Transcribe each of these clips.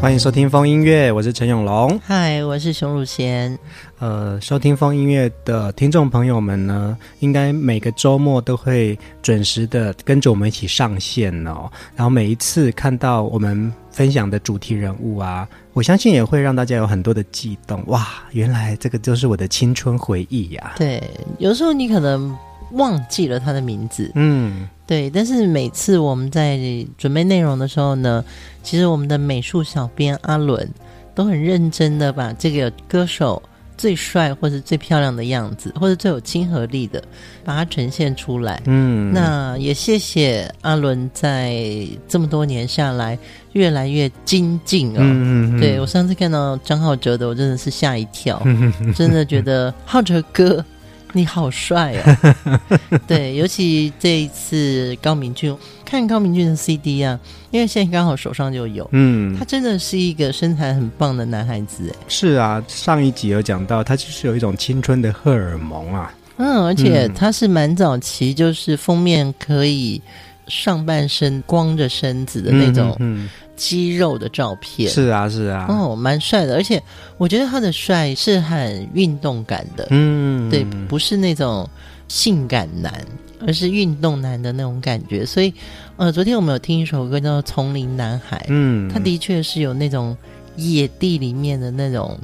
欢迎收听风音乐，我是陈永龙。嗨，我是熊汝贤。呃，收听风音乐的听众朋友们呢，应该每个周末都会准时的跟着我们一起上线哦。然后每一次看到我们分享的主题人物啊，我相信也会让大家有很多的悸动。哇，原来这个就是我的青春回忆呀！对，有时候你可能忘记了他的名字，嗯。对，但是每次我们在准备内容的时候呢，其实我们的美术小编阿伦都很认真的把这个歌手最帅或者最漂亮的样子，或者最有亲和力的，把它呈现出来。嗯，那也谢谢阿伦在这么多年下来越来越精进哦。嗯嗯，对，我上次看到张浩哲的，我真的是吓一跳，真的觉得浩哲哥。你好帅哦！对，尤其这一次高明俊，看高明俊的 CD 啊，因为现在刚好手上就有，嗯，他真的是一个身材很棒的男孩子，哎，是啊，上一集有讲到，他就是有一种青春的荷尔蒙啊，嗯，而且他是蛮早期，就是封面可以上半身光着身子的那种，嗯。嗯肌肉的照片。是啊是啊，哦，蛮帅的，而且我觉得他的帅是很运动感的，嗯，对，不是那种性感男，而是运动男的那种感觉。所以，呃，昨天我们有听一首歌叫做《丛林男孩》，嗯，他的确是有那种野地里面的那种。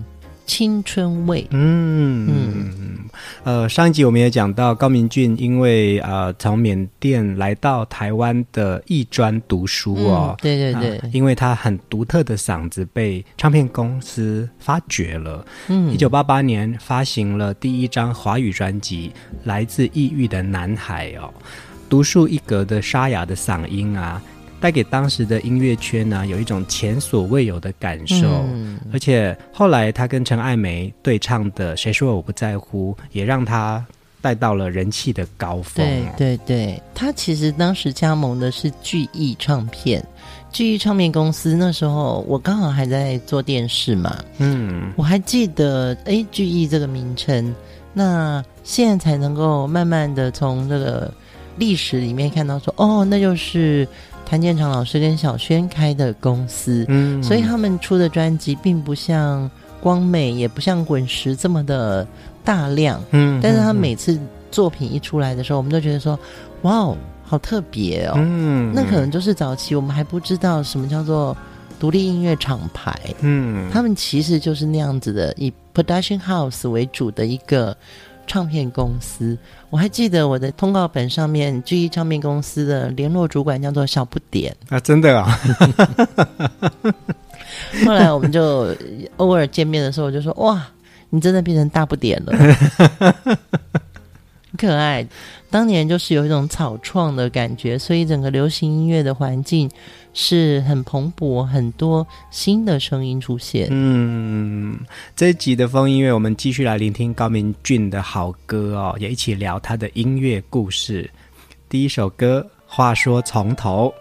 青春味，嗯嗯，呃，上一集我们也讲到高明俊，因为呃从缅甸来到台湾的艺专读书哦，嗯、对对对、呃，因为他很独特的嗓子被唱片公司发掘了，嗯，一九八八年发行了第一张华语专辑《来自异域的男孩》哦，独树一格的沙哑的嗓音啊。带给当时的音乐圈呢，有一种前所未有的感受，嗯、而且后来他跟陈爱梅对唱的《谁说我不在乎》，也让他带到了人气的高峰。对对对，他其实当时加盟的是巨艺唱片，巨艺唱片公司那时候我刚好还在做电视嘛，嗯，我还记得哎，巨艺这个名称，那现在才能够慢慢的从这个历史里面看到说，哦，那就是。谭健常老师跟小轩开的公司，嗯，所以他们出的专辑并不像光美，也不像滚石这么的大量，嗯，但是他每次作品一出来的时候，我们都觉得说，哇哦，好特别哦，嗯，那可能就是早期我们还不知道什么叫做独立音乐厂牌，嗯，他们其实就是那样子的，以 production house 为主的一个。唱片公司，我还记得我的通告本上面，巨艺唱片公司的联络主管叫做小不点啊，真的啊。后来我们就偶尔见面的时候，我就说：“哇，你真的变成大不点了。”可爱，当年就是有一种草创的感觉，所以整个流行音乐的环境是很蓬勃，很多新的声音出现。嗯，这一集的风音乐，我们继续来聆听高明俊的好歌哦，也一起聊他的音乐故事。第一首歌，话说从头。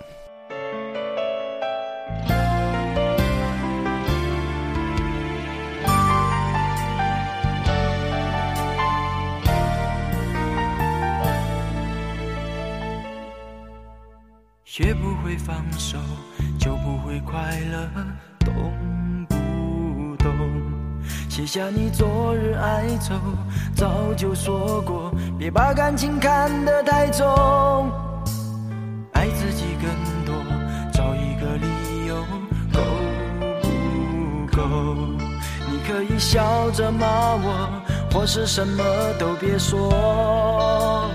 学不会放快乐，懂不懂？写下你昨日哀愁，早就说过，别把感情看得太重。爱自己更多，找一个理由，够不够？你可以笑着骂我，或是什么都别说。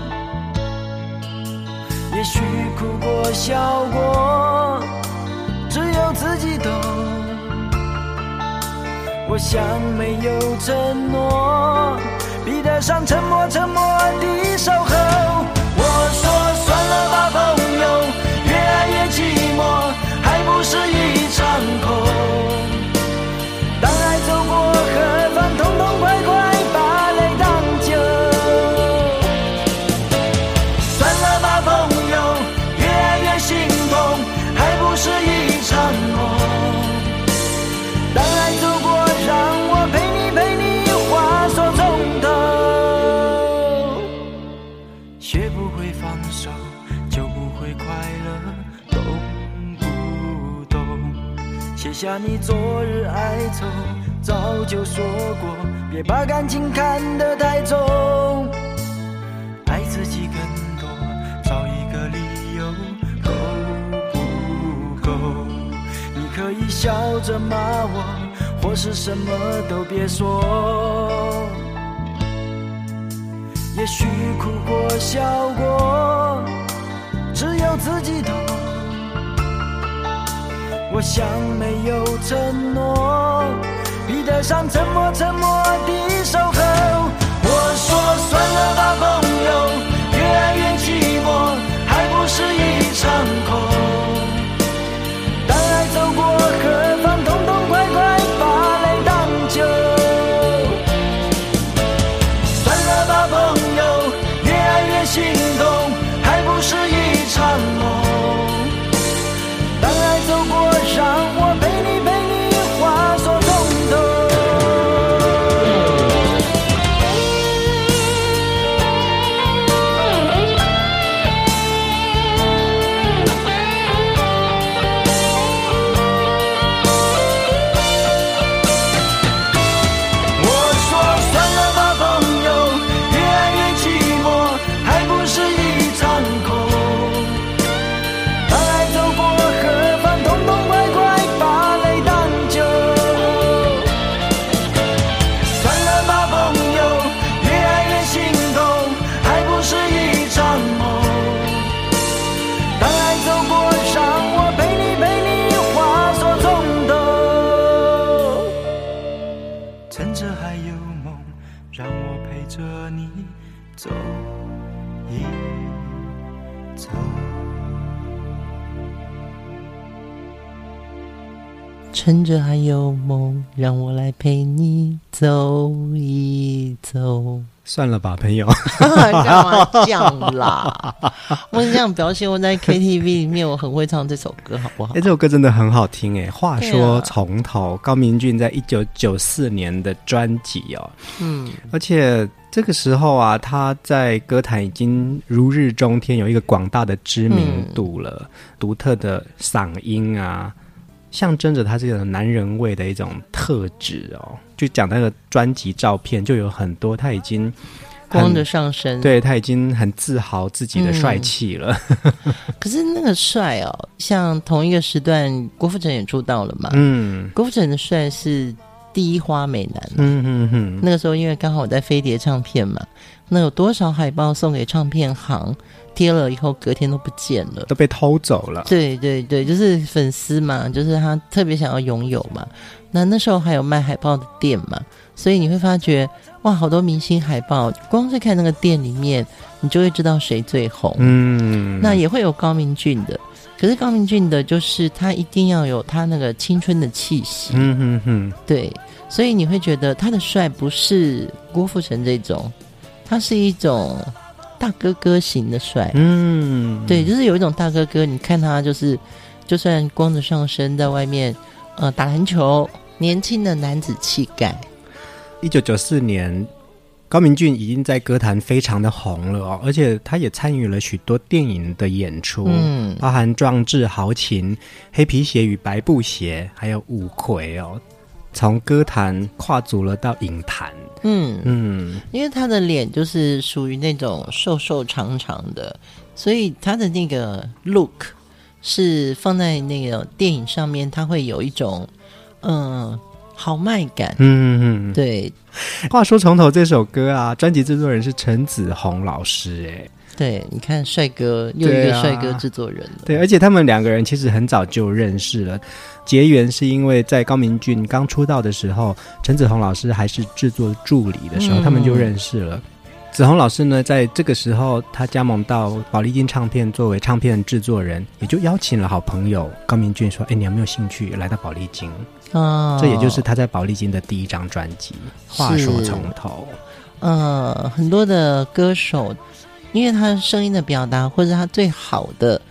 也许哭过笑过，自。己懂。我想没有承诺，比得上沉默沉默的守候。下你昨日哀愁，早就说过，别把感情看得太重。爱自己更多，找一个理由，够不够？你可以笑着骂我，或是什么都别说。也许哭过笑过，只有自己懂。我想没有承诺，比得上沉默沉默的守候。我说算了吧，旧梦，让我陪着你走一走。趁着还有梦，让我来陪你走一走。算了吧，朋友，干嘛这样啦？我是这样表现，我在 KTV 里面我很会唱这首歌，好不好？哎、欸，这首歌真的很好听哎。话说从头，啊、高明俊在一九九四年的专辑哦，嗯，而且这个时候啊，他在歌坛已经如日中天，有一个广大的知名度了，独、嗯、特的嗓音啊。象征着他这个男人味的一种特质哦，就讲那个专辑照片，就有很多他已经光着上身，对，他已经很自豪自己的帅气了。嗯、可是那个帅哦，像同一个时段，郭富城也出道了嘛。嗯，郭富城的帅是第一花美男。嗯嗯嗯，那个时候因为刚好我在飞碟唱片嘛，那有多少海报送给唱片行？贴了以后，隔天都不见了，都被偷走了。对对对，就是粉丝嘛，就是他特别想要拥有嘛。那那时候还有卖海报的店嘛，所以你会发觉哇，好多明星海报，光是看那个店里面，你就会知道谁最红。嗯，那也会有高明俊的，可是高明俊的就是他一定要有他那个青春的气息。嗯哼哼，对，所以你会觉得他的帅不是郭富城这种，他是一种。大哥哥型的帅，嗯，对，就是有一种大哥哥，你看他就是，就算光着上身在外面，呃，打篮球，年轻的男子气概。一九九四年，高明俊已经在歌坛非常的红了哦，而且他也参与了许多电影的演出，嗯，包含《壮志豪情》《黑皮鞋与白布鞋》，还有《五魁》哦。从歌坛跨足了到影坛，嗯。嗯，因为他的脸就是属于那种瘦瘦长长的，所以他的那个 look 是放在那个电影上面，他会有一种嗯豪迈感，嗯。嗯，对。话说从头这首歌啊，专辑制作人是陈子鸿老师，哎。对，你看帅哥又一个帅哥制作人对，啊，对，而且他们两个人其实很早就认识了，结缘是因为在高明俊刚出道的时候，陈子红老师还是制作助理的时候，嗯、他们就认识了。子红老师呢，在这个时候他加盟到宝丽金唱片作为唱片制作人，也就邀请了好朋友高明俊说：“哎，你有没有兴趣来到宝丽金？”哦，这也就是他在宝丽金的第一张专辑。话说从头，呃，很多的歌手。因为他声音的表达，或者他最好的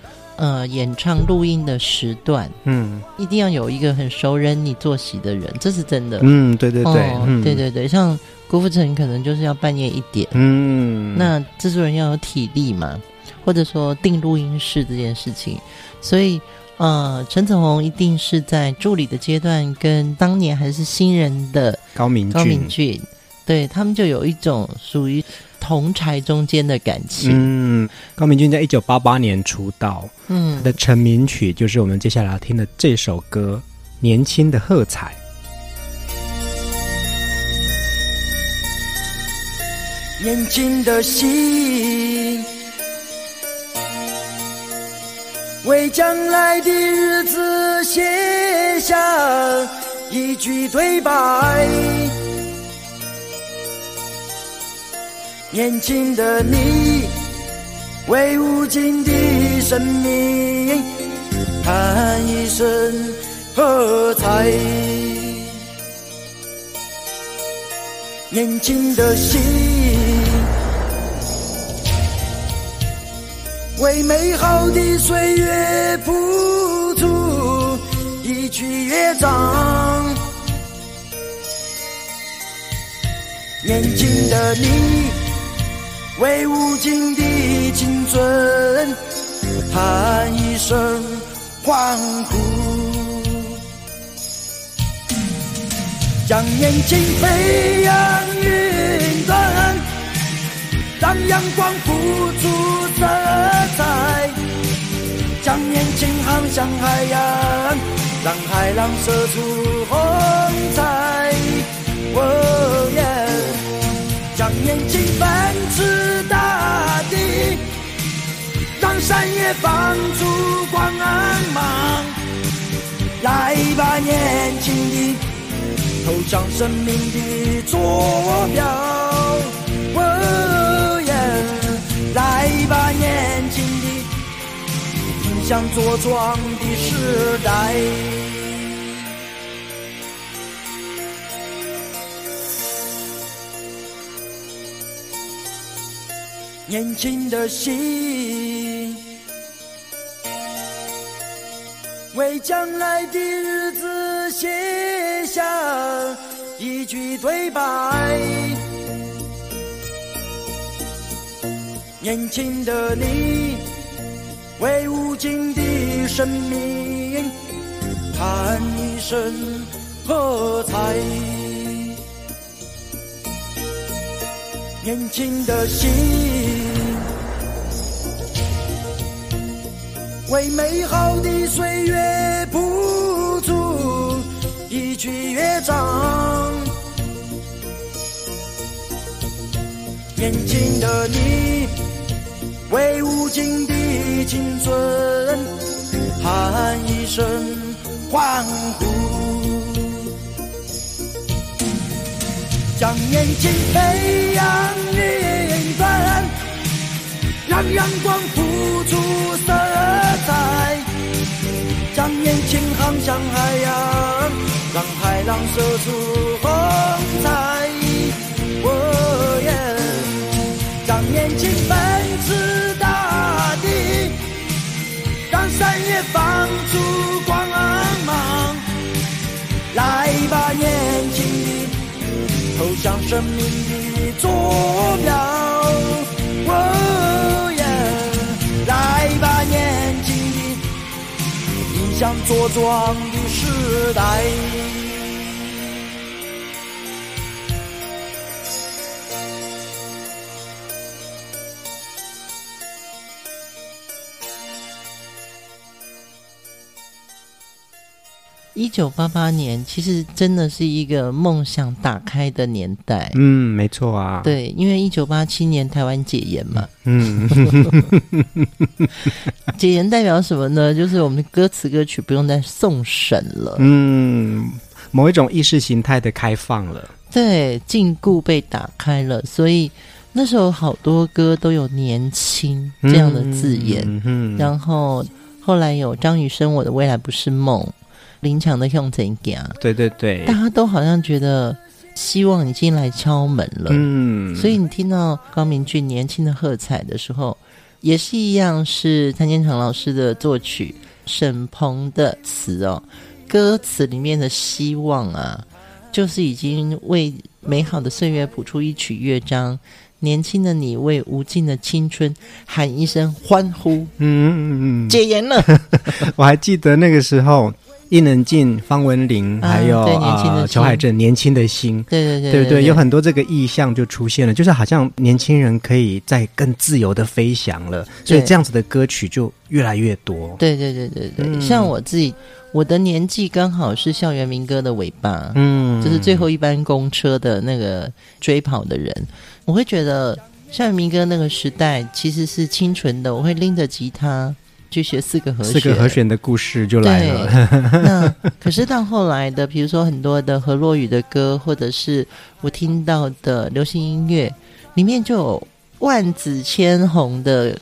呃演唱录音的时段，嗯，一定要有一个很熟人你作息的人，这是真的。嗯，对对对，哦嗯、对对对，像郭富城可能就是要半夜一点，嗯，那制作人要有体力嘛，或者说定录音室这件事情，所以呃，陈子鸿一定是在助理的阶段，跟当年还是新人的高明高明俊，对他们就有一种属于。同侪中间的感情。嗯，高明骏在一九八八年出道，嗯，他的成名曲就是我们接下来要听的这首歌《年轻的喝彩》。年轻的心，为将来的日子写下一句对白。年轻的你，为无尽的生命喊一声喝彩。年轻的心，为美好的岁月谱出一曲乐章。年轻的你。为无尽的青春喊一声欢呼，将年轻飞扬云端，让阳光付出色彩，将年轻航向海洋，让海浪射出红彩。哦耶将年轻奔驰。山野放出光芒，来吧，年轻的，投向生命的坐标。哦耶，来吧，年轻的，迎向茁壮的时代。年轻的心。为将来的日子写下一句对白。年轻的你，为无尽的生命喊一声喝彩。年轻的心。为美好的岁月谱出一曲乐章，年轻的你，为无尽的青春喊一声欢呼，将年轻飞扬云端，让阳光付出色。年轻航向海洋，让海浪射出红彩。哦耶！让年轻奔驰大地，让山野放出光芒。来吧，年轻的，投向生命的坐标。哦像茁壮的时代。一九八八年其实真的是一个梦想打开的年代。嗯，没错啊。对，因为一九八七年台湾解严嘛。嗯，解严代表什么呢？就是我们的歌词歌曲不用再送审了。嗯，某一种意识形态的开放了。对，禁锢被打开了，所以那时候好多歌都有“年轻”这样的字眼。嗯，嗯，然后后来有张雨生《我的未来不是梦》。林强的向前行，对对对，大家都好像觉得希望已经来敲门了，嗯，所以你听到高明俊年轻的喝彩的时候，也是一样，是谭健常老师的作曲，沈鹏的词哦，歌词里面的希望啊，就是已经为美好的岁月谱出一曲乐章，年轻的你为无尽的青春喊一声欢呼，嗯嗯嗯，解严了，我还记得那个时候。伊能静、方文琳，还有啊，裘海正，年轻的心，对对对，对对，有很多这个意象就出现了，就是好像年轻人可以在更自由的飞翔了，所以这样子的歌曲就越来越多。对对对对对，嗯、像我自己，我的年纪刚好是校园民歌的尾巴，嗯，就是最后一班公车的那个追跑的人，我会觉得校园民歌那个时代其实是清纯的，我会拎着吉他。去学四个和弦，四个和弦的故事就来了。那 可是到后来的，比如说很多的河洛雨的歌，或者是我听到的流行音乐，里面就有万紫千红的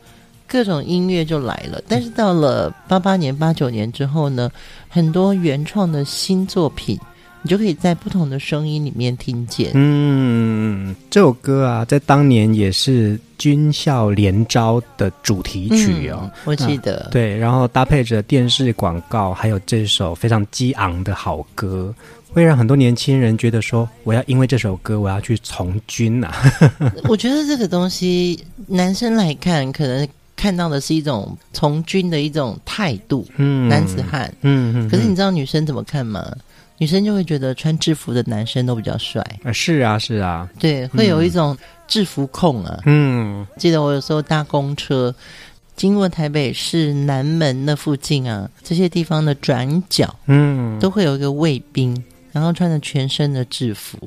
各种音乐就来了。但是到了八八年、八九年之后呢，很多原创的新作品。你就可以在不同的声音里面听见。嗯，这首歌啊，在当年也是军校联招的主题曲哦。嗯、我记得、啊。对，然后搭配着电视广告，还有这首非常激昂的好歌，会让很多年轻人觉得说，我要因为这首歌，我要去从军啊。我觉得这个东西，男生来看，可能看到的是一种从军的一种态度，嗯，男子汉，嗯嗯。可是你知道女生怎么看吗？女生就会觉得穿制服的男生都比较帅啊，是啊，是啊，对，会有一种制服控啊。嗯，记得我有时候搭公车经过台北市南门那附近啊，这些地方的转角，嗯，都会有一个卫兵，然后穿着全身的制服，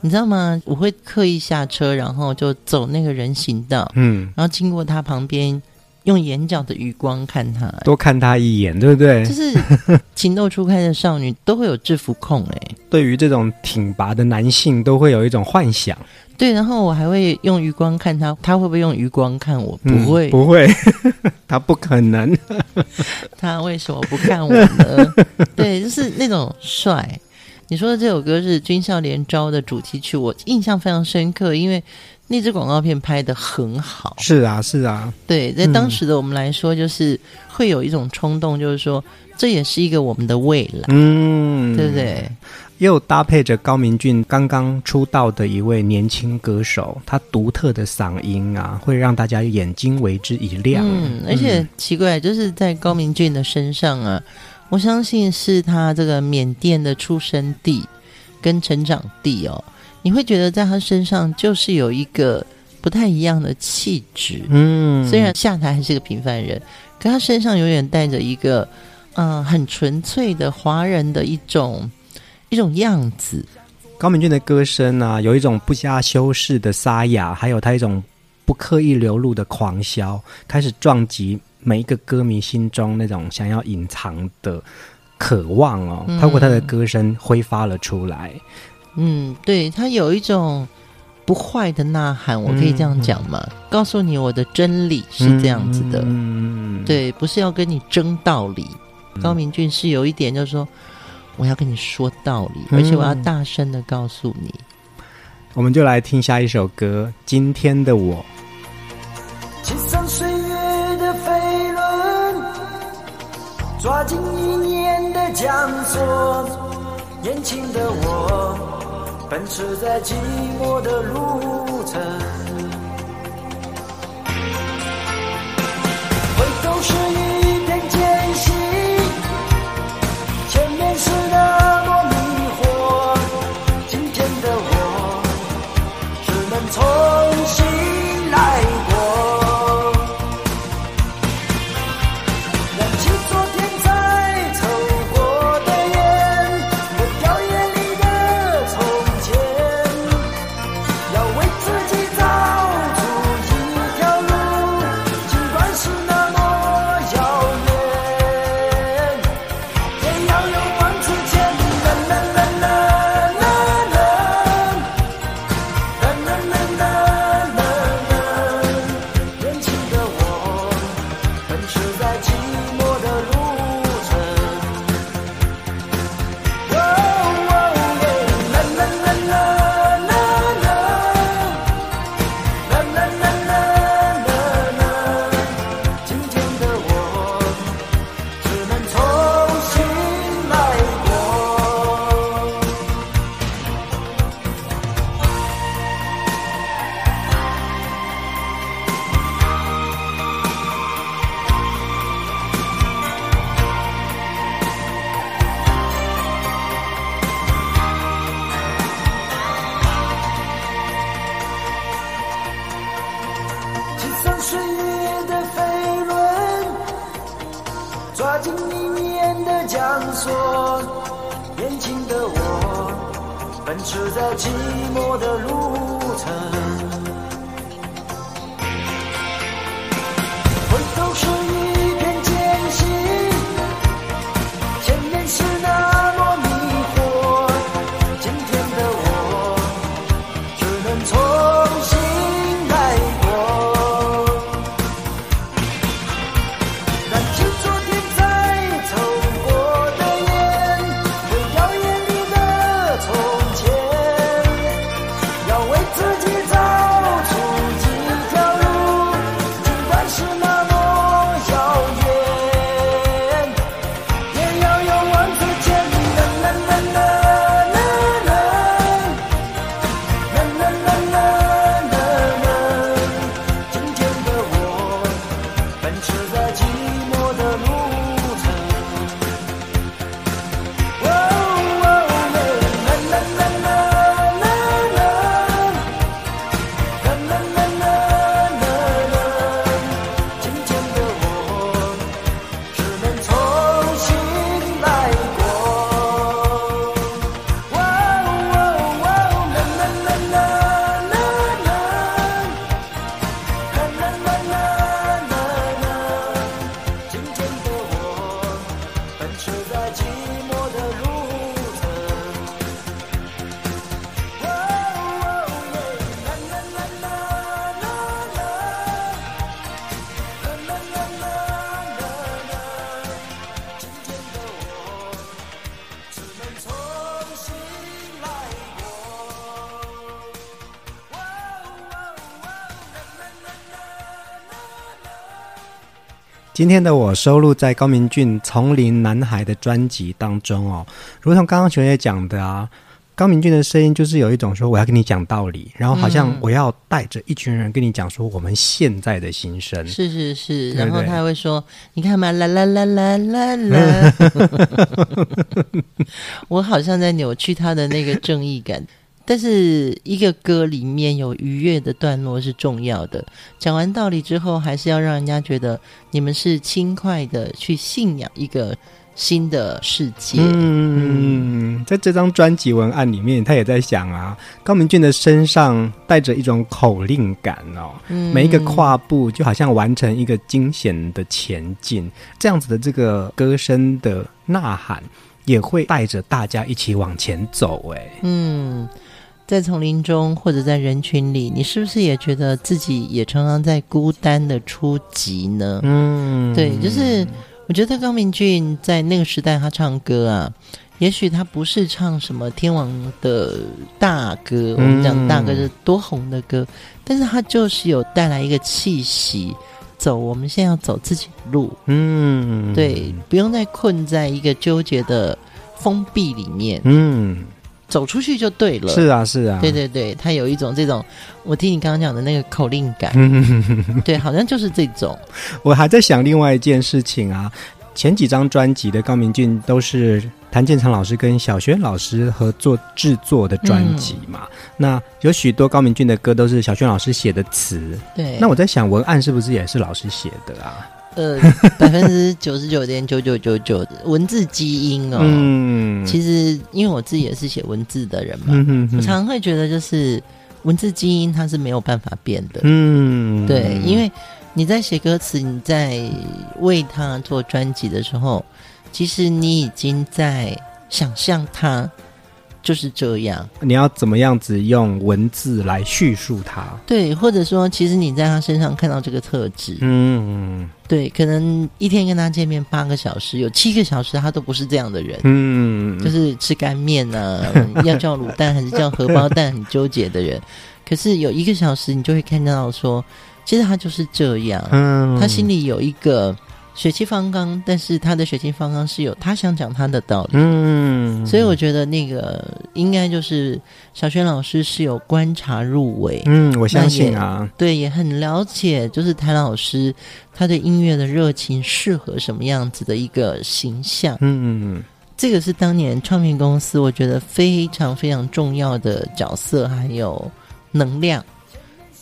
你知道吗？我会刻意下车，然后就走那个人行道，嗯，然后经过他旁边。用眼角的余光看他，多看他一眼，对不对？就是 情窦初开的少女都会有制服控哎。对于这种挺拔的男性，都会有一种幻想。对，然后我还会用余光看他，他会不会用余光看我？不会，嗯、不会，他不可能。他为什么不看我呢？对，就是那种帅。你说的这首歌是军校联招的主题曲，我印象非常深刻，因为。那支广告片拍得很好，是啊，是啊，对，在当时的我们来说，就是会有一种冲动，就是说，这也是一个我们的未来，嗯，对不对？又搭配着高明俊刚刚出道的一位年轻歌手，他独特的嗓音啊，会让大家眼睛为之一亮。嗯，而且奇怪，就是在高明俊的身上啊，我相信是他这个缅甸的出生地跟成长地哦。你会觉得在他身上就是有一个不太一样的气质，嗯，虽然下台还是个平凡人，可他身上永远带着一个嗯、呃、很纯粹的华人的一种一种样子。高明俊的歌声啊，有一种不加修饰的沙哑，还有他一种不刻意流露的狂嚣，开始撞击每一个歌迷心中那种想要隐藏的渴望哦，透过他的歌声挥发了出来。嗯，对，他有一种不坏的呐喊，我可以这样讲吗？嗯、告诉你我的真理是这样子的，嗯，对，不是要跟你争道理。嗯、高明俊是有一点，就是说我要跟你说道理，嗯、而且我要大声的告诉你。我们就来听下一首歌，《今天的我》。岁月的飞轮，抓紧一年的江索，年轻的我。奔驰在寂寞的路程，今天的我收录在高明俊《丛林男孩》的专辑当中哦，如同刚刚琼姐讲的啊，高明俊的声音就是有一种说我要跟你讲道理，然后好像我要带着一群人跟你讲说我们现在的心声，是是是，然后他还会说，你看嘛，啦啦啦啦啦啦，我好像在扭曲他的那个正义感。但是一个歌里面有愉悦的段落是重要的。讲完道理之后，还是要让人家觉得你们是轻快的去信仰一个新的世界。嗯，嗯，在这张专辑文案里面，他也在想啊，高明俊的身上带着一种口令感哦，嗯，每一个跨步就好像完成一个惊险的前进，这样子的这个歌声的呐喊，也会带着大家一起往前走。哎，嗯。在丛林中，或者在人群里，你是不是也觉得自己也常常在孤单的出击呢？嗯，对，就是我觉得高明俊在那个时代，他唱歌啊，也许他不是唱什么天王的大歌，我们讲大歌是多红的歌，但是他就是有带来一个气息，走我们现在要走自己的路，嗯，对，不用再困在一个纠结的封闭里面，嗯。走出去就对了。是啊，是啊，对对对，他有一种这种，我听你刚刚讲的那个口令感，对，好像就是这种。我还在想另外一件事情啊，前几张专辑的高明俊都是谭健常老师跟小轩老师合作制作的专辑嘛，嗯、那有许多高明俊的歌都是小轩老师写的词，对。那我在想，文案是不是也是老师写的啊？呃，百分之九十九点九九九九的文字基因哦。嗯，其实因为我自己也是写文字的人嘛，嗯、哼哼我常常会觉得就是文字基因它是没有办法变的。嗯，对，因为你在写歌词，你在为他做专辑的时候，其实你已经在想象他。就是这样，你要怎么样子用文字来叙述他？对，或者说，其实你在他身上看到这个特质，嗯，对，可能一天跟他见面八个小时，有七个小时他都不是这样的人，嗯，就是吃干面啊，要叫卤蛋还是叫荷包蛋，很纠结的人。可是有一个小时，你就会看到说，其实他就是这样，嗯，他心里有一个。血气方刚，但是他的血气方刚是有他想讲他的道理。嗯，所以我觉得那个应该就是小轩老师是有观察入微。嗯，我相信啊，对，也很了解，就是谭老师他对音乐的热情适合什么样子的一个形象。嗯嗯，这个是当年唱片公司我觉得非常非常重要的角色，还有能量，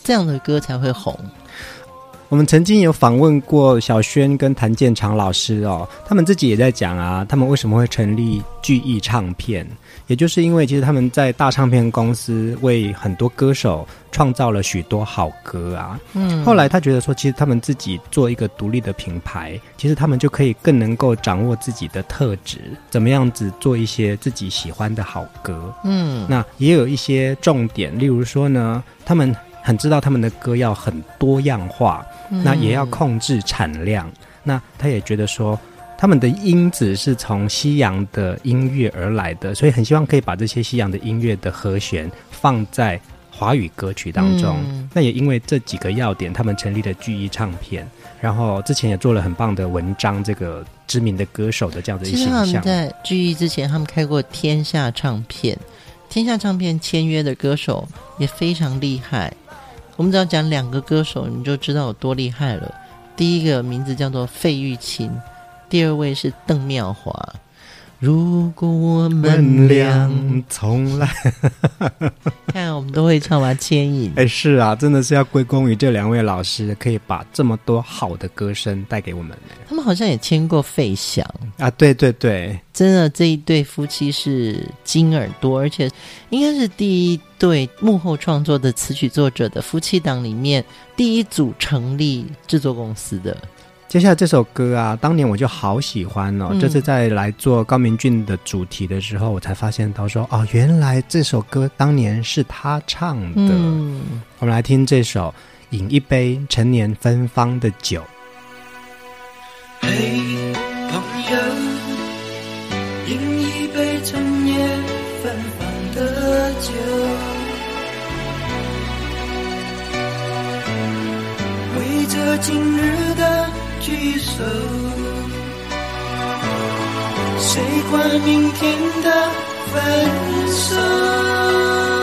这样的歌才会红。我们曾经有访问过小轩跟谭健常老师哦，他们自己也在讲啊，他们为什么会成立聚艺唱片，也就是因为其实他们在大唱片公司为很多歌手创造了许多好歌啊。嗯，后来他觉得说，其实他们自己做一个独立的品牌，其实他们就可以更能够掌握自己的特质，怎么样子做一些自己喜欢的好歌。嗯，那也有一些重点，例如说呢，他们很知道他们的歌要很多样化。那也要控制产量。嗯、那他也觉得说，他们的因子是从西洋的音乐而来的，所以很希望可以把这些西洋的音乐的和弦放在华语歌曲当中。嗯、那也因为这几个要点，他们成立了巨艺唱片。然后之前也做了很棒的文章，这个知名的歌手的这样的一个形象。其实他们在巨艺之前，他们开过天下唱片，天下唱片签约的歌手也非常厉害。我们只要讲两个歌手，你就知道有多厉害了。第一个名字叫做费玉清，第二位是邓妙华。如果我们俩从来，看我们都会唱完牵引。哎，是啊，真的是要归功于这两位老师，可以把这么多好的歌声带给我们。他们好像也签过费翔啊，对对对，真的这一对夫妻是金耳朵，而且应该是第一对幕后创作的词曲作者的夫妻档里面第一组成立制作公司的。接下来这首歌啊，当年我就好喜欢哦。这次在来做高明俊的主题的时候，我才发现到说，哦，原来这首歌当年是他唱的。嗯，我们来听这首《饮一杯陈年芬芳的酒》。嘿，朋友，饮一杯陈年芬芳的酒，为这今日的。聚首，谁管明天的分手？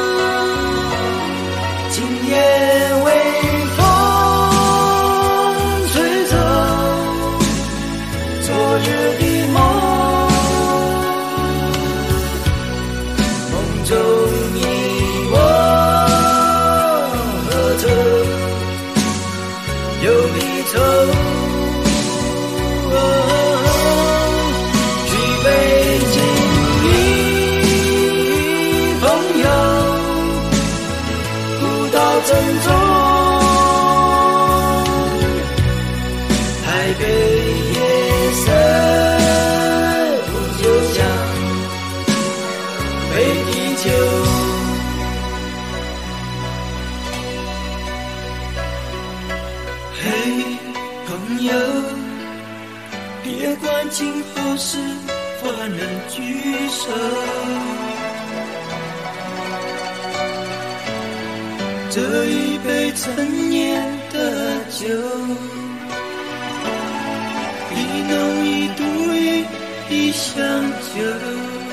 管今后是否能聚首，这一杯陈年的酒，一浓一淡一香酒。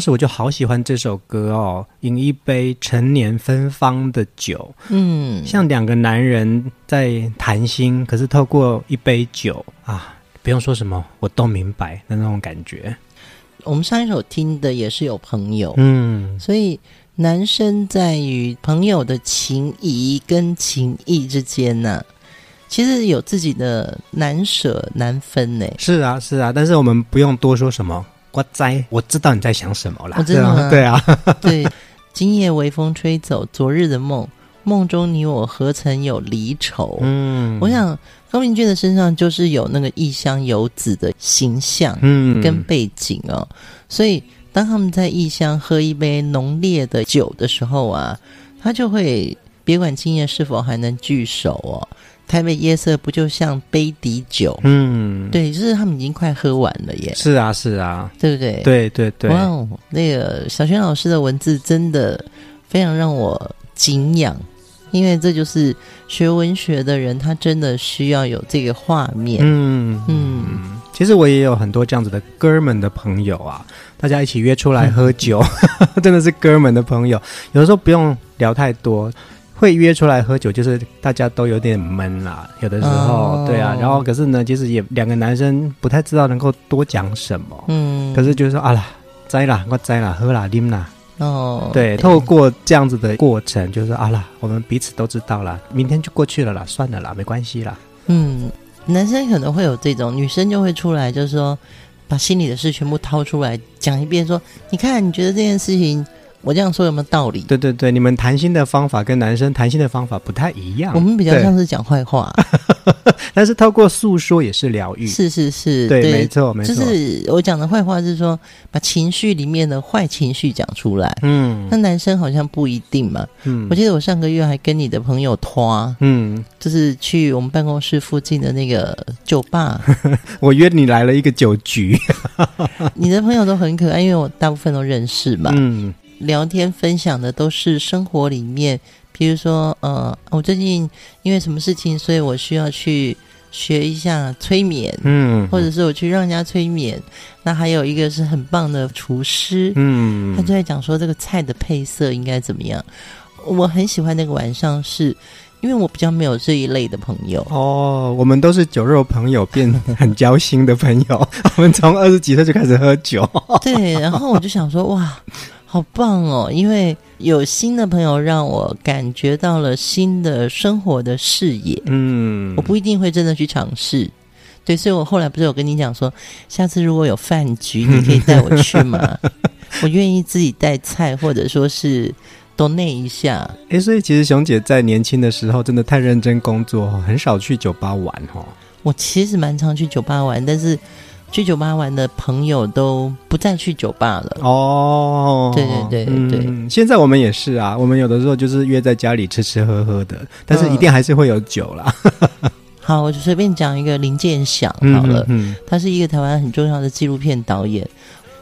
当时我就好喜欢这首歌哦，饮一杯陈年芬芳的酒，嗯，像两个男人在谈心，可是透过一杯酒啊，不用说什么，我都明白的那种感觉。我们上一首听的也是有朋友，嗯，所以男生在与朋友的情谊跟情谊之间呢、啊，其实有自己的难舍难分呢。是啊，是啊，但是我们不用多说什么。我在，我知道你在想什么啦。我知道，对啊，对。今夜微风吹走昨日的梦，梦中你我何曾有离愁？嗯，我想高明俊的身上就是有那个异乡游子的形象，嗯，跟背景哦。嗯、所以当他们在异乡喝一杯浓烈的酒的时候啊，他就会别管今夜是否还能聚首哦。台北夜色不就像杯底酒？嗯，对，就是他们已经快喝完了耶。是啊，是啊，对不对？对对对。哇哦，那个小轩老师的文字真的非常让我敬仰，因为这就是学文学的人，他真的需要有这个画面。嗯嗯，其实我也有很多这样子的哥们的朋友啊，大家一起约出来喝酒，嗯、真的是哥们的朋友，有的时候不用聊太多。会约出来喝酒，就是大家都有点闷啦。有的时候，oh. 对啊，然后可是呢，其实也两个男生不太知道能够多讲什么。嗯，可是就是说啊啦，栽啦，我栽啦，喝啦，啉啦。哦，oh. 对，透过这样子的过程，就是说啊啦，我们彼此都知道啦，明天就过去了啦，算了啦，没关系啦。嗯，男生可能会有这种，女生就会出来，就是说把心里的事全部掏出来讲一遍，说你看，你觉得这件事情。我这样说有没有道理？对对对，你们谈心的方法跟男生谈心的方法不太一样。我们比较像是讲坏话，但是透过诉说也是疗愈。是是是，对，对没错没错。就是我讲的坏话是说，把情绪里面的坏情绪讲出来。嗯，那男生好像不一定嘛。嗯，我记得我上个月还跟你的朋友拖，嗯，就是去我们办公室附近的那个酒吧，我约你来了一个酒局。你的朋友都很可爱，因为我大部分都认识嘛。嗯。聊天分享的都是生活里面，比如说，呃，我最近因为什么事情，所以我需要去学一下催眠，嗯，或者是我去让人家催眠。那还有一个是很棒的厨师，嗯，他就在讲说这个菜的配色应该怎么样。我很喜欢那个晚上是，因为我比较没有这一类的朋友。哦，我们都是酒肉朋友变很交心的朋友，我们从二十几岁就开始喝酒。对，然后我就想说，哇。好棒哦！因为有新的朋友，让我感觉到了新的生活的视野。嗯，我不一定会真的去尝试。对，所以我后来不是有跟你讲说，下次如果有饭局，你可以带我去吗？我愿意自己带菜，或者说是 donate 一下。哎，所以其实熊姐在年轻的时候真的太认真工作，很少去酒吧玩哦。我其实蛮常去酒吧玩，但是。去酒吧玩的朋友都不再去酒吧了。哦，对对对对，嗯，现在我们也是啊，我们有的时候就是约在家里吃吃喝喝的，但是一定还是会有酒啦。嗯、好，我就随便讲一个林建祥好了，嗯，嗯，他是一个台湾很重要的纪录片导演。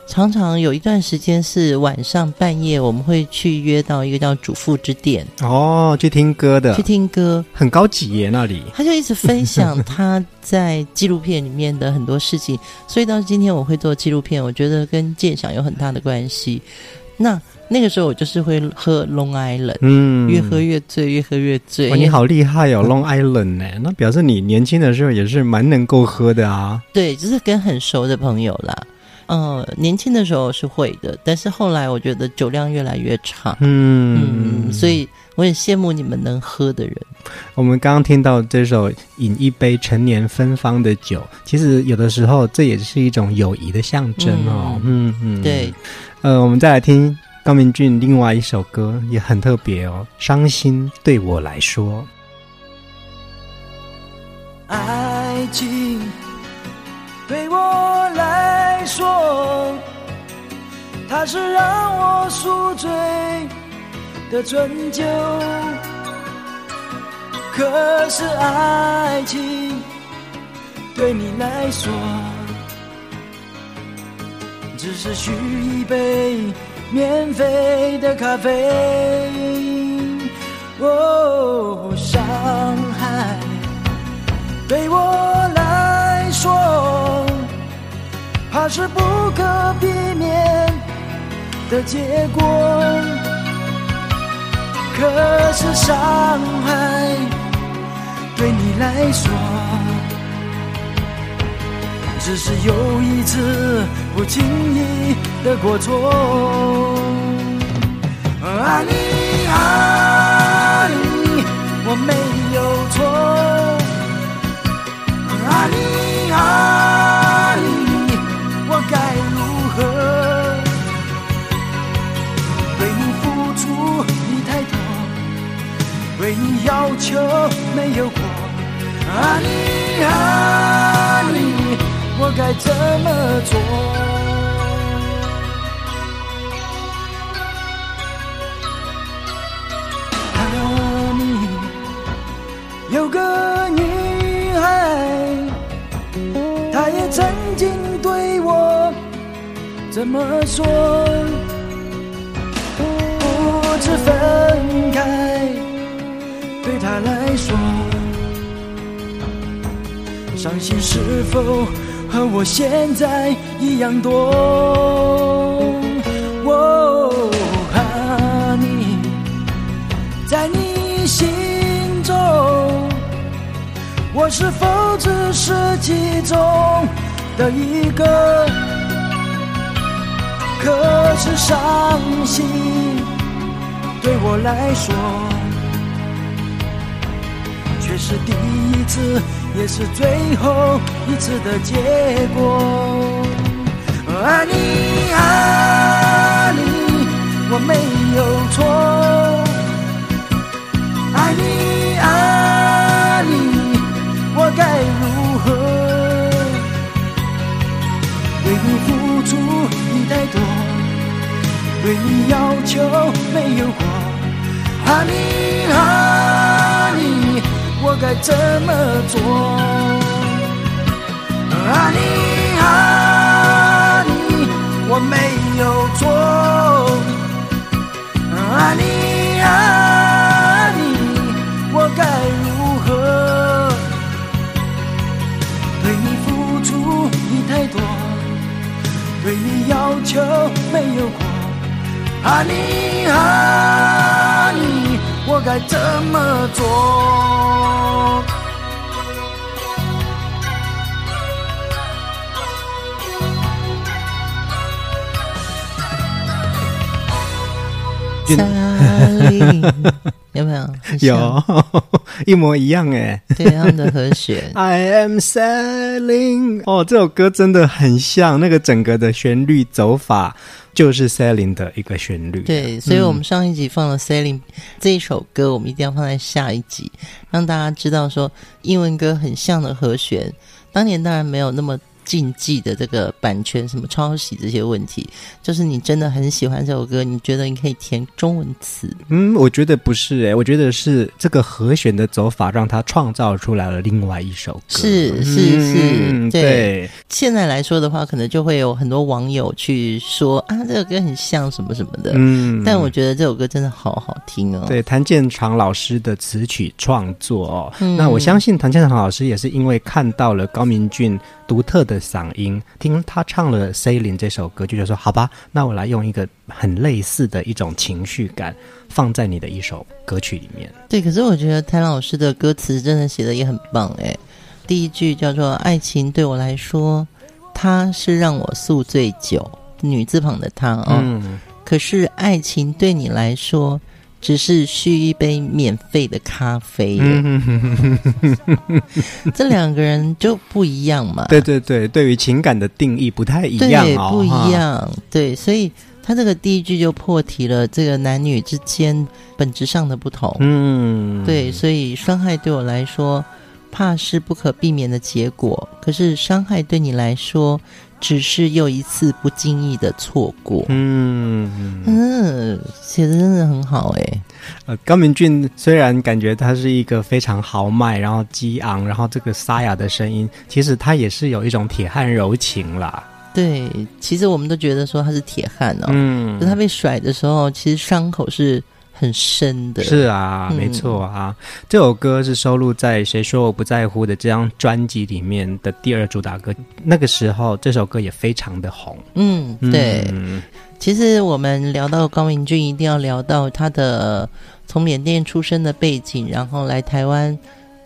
常常有一段时间是晚上半夜，我们会去约到一个叫主妇之店哦，去听歌的，去听歌，很高级耶那里。他就一直分享他在纪录片里面的很多事情，所以到今天我会做纪录片，我觉得跟鉴赏有很大的关系。那那个时候我就是会喝 Long Island，嗯，越喝越醉，越喝越醉。哇，你好厉害哦，Long Island 呢？那表示你年轻的时候也是蛮能够喝的啊。对，就是跟很熟的朋友啦。嗯，年轻的时候是会的，但是后来我觉得酒量越来越差，嗯，嗯，所以我也羡慕你们能喝的人。我们刚刚听到这首《饮一杯陈年芬芳的酒》，其实有的时候这也是一种友谊的象征哦。嗯嗯，对。呃，我们再来听高明俊另外一首歌，也很特别哦，《伤心对我来说》。爱情对我来说，它是让我宿醉的醇酒。可是爱情对你来说，只是续一杯免费的咖啡。哦，伤害对我来说，怕是不可避免的结果。可是伤害对你来说，只是又一次不经意的过错。来说，却是第一次。也是最后一次的结果。爱你，爱你，我没有错。爱你，爱你，我该如何？对你付出你太多，对你要求。爱你，爱你。我该怎么做？爱你，爱你，我没有错。爱你，爱你，我该如何？对你付出你太多，对你要求没有过。爱你，爱你，我该怎么做？萨莉有没有？有 一模一样哎，对，他们的和弦。I am sailing 哦，这首歌真的很像，那个整个的旋律走法就是 Celine 的一个旋律。对，所以我们上一集放了 Celine 这一首歌，我们一定要放在下一集，让大家知道说英文歌很像的和弦。当年当然没有那么。禁忌的这个版权什么抄袭这些问题，就是你真的很喜欢这首歌，你觉得你可以填中文词？嗯，我觉得不是诶，我觉得是这个和弦的走法让他创造出来了另外一首歌。是是是，嗯、对。对现在来说的话，可能就会有很多网友去说啊，这首歌很像什么什么的。嗯，但我觉得这首歌真的好好听哦。对，谭健常老师的词曲创作哦，嗯、那我相信谭健常老师也是因为看到了高明俊独特的嗓音，听他唱了《Sailing》这首歌，就觉得说好吧，那我来用一个很类似的一种情绪感放在你的一首歌曲里面。对，可是我觉得谭老师的歌词真的写的也很棒诶。第一句叫做“爱情对我来说，它是让我宿醉酒”，女字旁的他哦。嗯。可是爱情对你来说。只是续一杯免费的咖啡，这两个人就不一样嘛。对对对，对于情感的定义不太一样哦，不一样。对，所以他这个第一句就破题了，这个男女之间本质上的不同。嗯，对，所以伤害对我来说，怕是不可避免的结果。可是伤害对你来说，只是又一次不经意的错过。嗯嗯，写的真的很好哎。呃，高明俊虽然感觉他是一个非常豪迈，然后激昂，然后这个沙哑的声音，其实他也是有一种铁汉柔情啦。对，其实我们都觉得说他是铁汉哦。嗯，就他被甩的时候，其实伤口是。很深的，是啊，没错啊。嗯、这首歌是收录在《谁说我不在乎》的这张专辑里面的第二主打歌。那个时候，这首歌也非常的红。嗯，对。嗯、其实我们聊到高明骏，一定要聊到他的从缅甸出生的背景，然后来台湾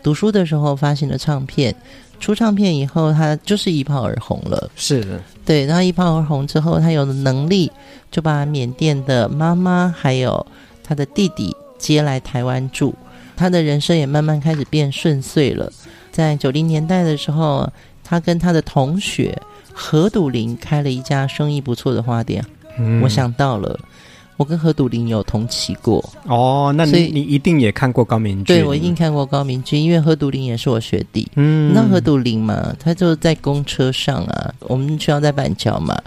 读书的时候发行的唱片。出唱片以后，他就是一炮而红了。是的，对。然后一炮而红之后，他有了能力，就把缅甸的妈妈还有。他的弟弟接来台湾住，他的人生也慢慢开始变顺遂了。在九零年代的时候，他跟他的同学何笃林开了一家生意不错的花店。嗯，我想到了，我跟何笃林有同期过。哦，那你你一定也看过高明君？对，我一定看过高明君，因为何笃林也是我学弟。嗯，那何笃林嘛？他就在公车上啊，我们学校在板桥嘛。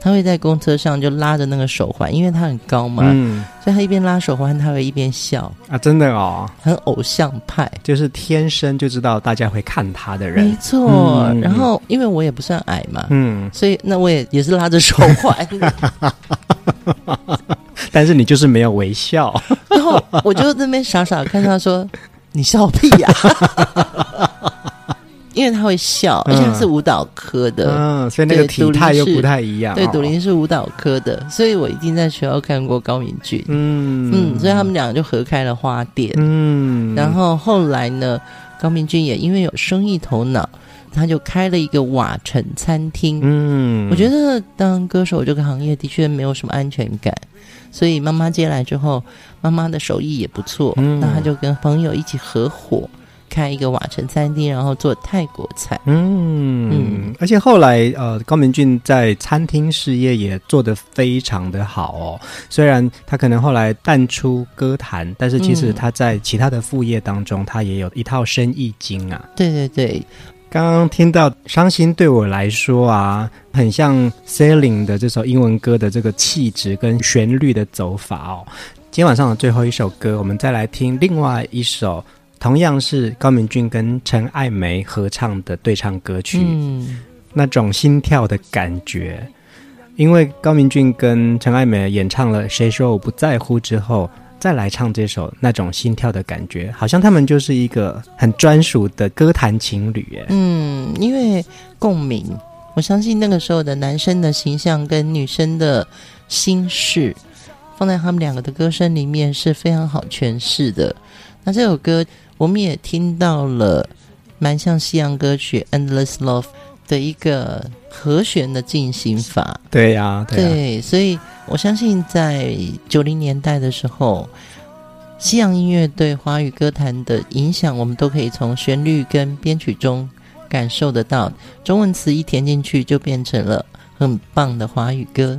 他会在公车上就拉着那个手环，因为他很高嘛，嗯，所以他一边拉手环，他会一边笑啊，真的哦，很偶像派，就是天生就知道大家会看他的人，没错。嗯、然后因为我也不算矮嘛，嗯，所以那我也也是拉着手环，但是你就是没有微笑，然后我就在那边傻傻看他说：“你笑屁呀、啊！” 因为他会笑，而且他是舞蹈科的，嗯，所以那个体态又不太一样。对，笃林是舞蹈科的，所以我一定在学校看过高明俊。嗯嗯，所以他们俩就合开了花店。嗯，然后后来呢，高明俊也因为有生意头脑，他就开了一个瓦城餐厅。嗯，我觉得当歌手这个行业的确没有什么安全感，所以妈妈接来之后，妈妈的手艺也不错，嗯，那他就跟朋友一起合伙。开一个瓦城餐厅，然后做泰国菜。嗯嗯，而且后来呃，高明俊在餐厅事业也做得非常的好哦。虽然他可能后来淡出歌坛，但是其实他在其他的副业当中，他也有一套生意经啊。对对对，刚刚听到《伤心对我来说》啊，很像 Sailing 的这首英文歌的这个气质跟旋律的走法哦。今天晚上的最后一首歌，我们再来听另外一首。同样是高明俊跟陈爱梅合唱的对唱歌曲，嗯，那种心跳的感觉，因为高明俊跟陈爱梅演唱了《谁说我不在乎》之后，再来唱这首那种心跳的感觉，好像他们就是一个很专属的歌坛情侣，耶。嗯，因为共鸣，我相信那个时候的男生的形象跟女生的心事，放在他们两个的歌声里面是非常好诠释的。那这首歌。我们也听到了蛮像西洋歌曲《Endless Love》的一个和弦的进行法。对呀、啊，对，啊、对，所以我相信在九零年代的时候，西洋音乐对华语歌坛的影响，我们都可以从旋律跟编曲中感受得到。中文词一填进去，就变成了很棒的华语歌。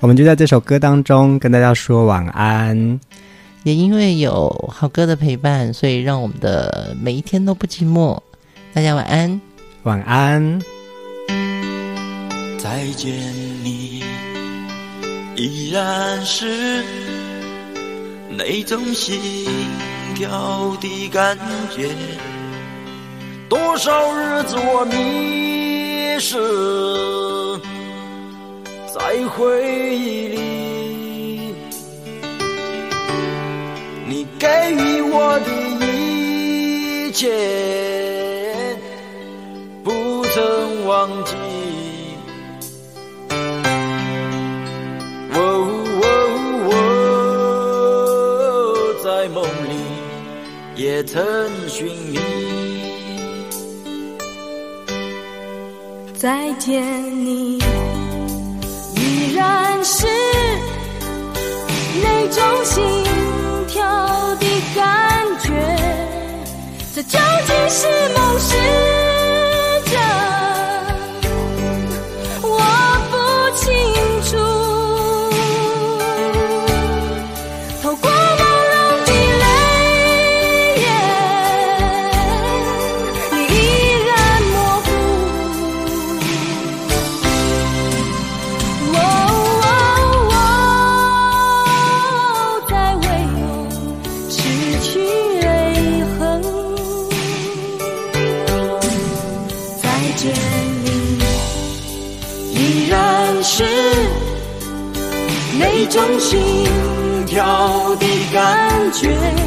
我们就在这首歌当中跟大家说晚安。也因为有好歌的陪伴，所以让我们的每一天都不寂寞。大家晚安，晚安。再见你，依然是那种心跳的感觉。多少日子我迷失在回忆里。给予我的一切，不曾忘记。哦哦哦，在梦里也曾寻觅。再见你，依然是那种心。这究竟是梦是？觉。